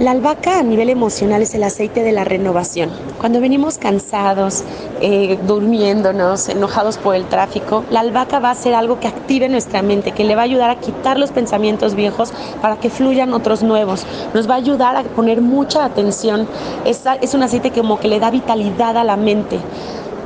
La albahaca a nivel emocional es el aceite de la renovación. Cuando venimos cansados, eh, durmiéndonos, enojados por el tráfico, la albahaca va a ser algo que active nuestra mente, que le va a ayudar a quitar los pensamientos viejos para que fluyan otros nuevos. Nos va a ayudar a poner mucha atención. Es, es un aceite como que le da vitalidad a la mente.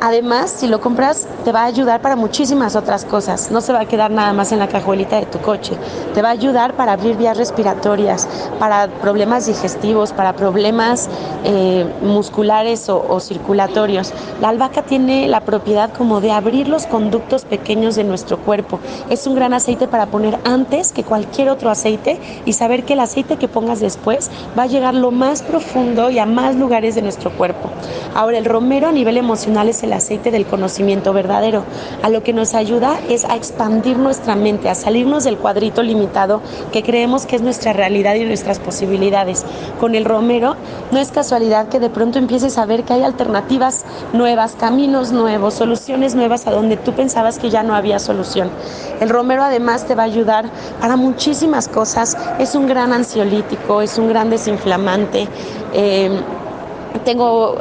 Además, si lo compras, te va a ayudar para muchísimas otras cosas. No se va a quedar nada más en la cajuelita de tu coche. Te va a ayudar para abrir vías respiratorias, para problemas digestivos, para problemas eh, musculares o, circulatorios. La albahaca tiene la propiedad como de abrir los conductos pequeños de nuestro cuerpo. Es un gran aceite para poner antes que cualquier otro aceite y saber que el aceite que pongas después va a llegar lo más profundo y a más lugares de nuestro cuerpo. Ahora, el romero a nivel emocional es el el aceite del conocimiento verdadero. A lo que nos ayuda es a expandir nuestra mente, a salirnos del cuadrito limitado que creemos que es nuestra realidad y nuestras posibilidades. Con el romero no es casualidad que de pronto empieces a ver que hay alternativas nuevas, caminos nuevos, soluciones nuevas a donde tú pensabas que ya no había solución. El romero además te va a ayudar para muchísimas cosas. Es un gran ansiolítico, es un gran desinflamante. Eh, tengo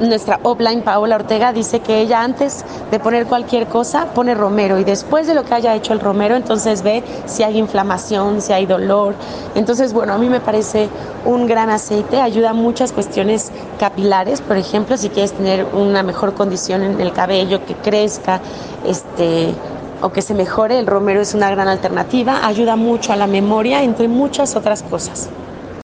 nuestra offline Paola Ortega dice que ella antes de poner cualquier cosa pone romero y después de lo que haya hecho el romero entonces ve si hay inflamación, si hay dolor. Entonces, bueno, a mí me parece un gran aceite, ayuda a muchas cuestiones capilares, por ejemplo, si quieres tener una mejor condición en el cabello, que crezca, este o que se mejore, el romero es una gran alternativa, ayuda mucho a la memoria, entre muchas otras cosas.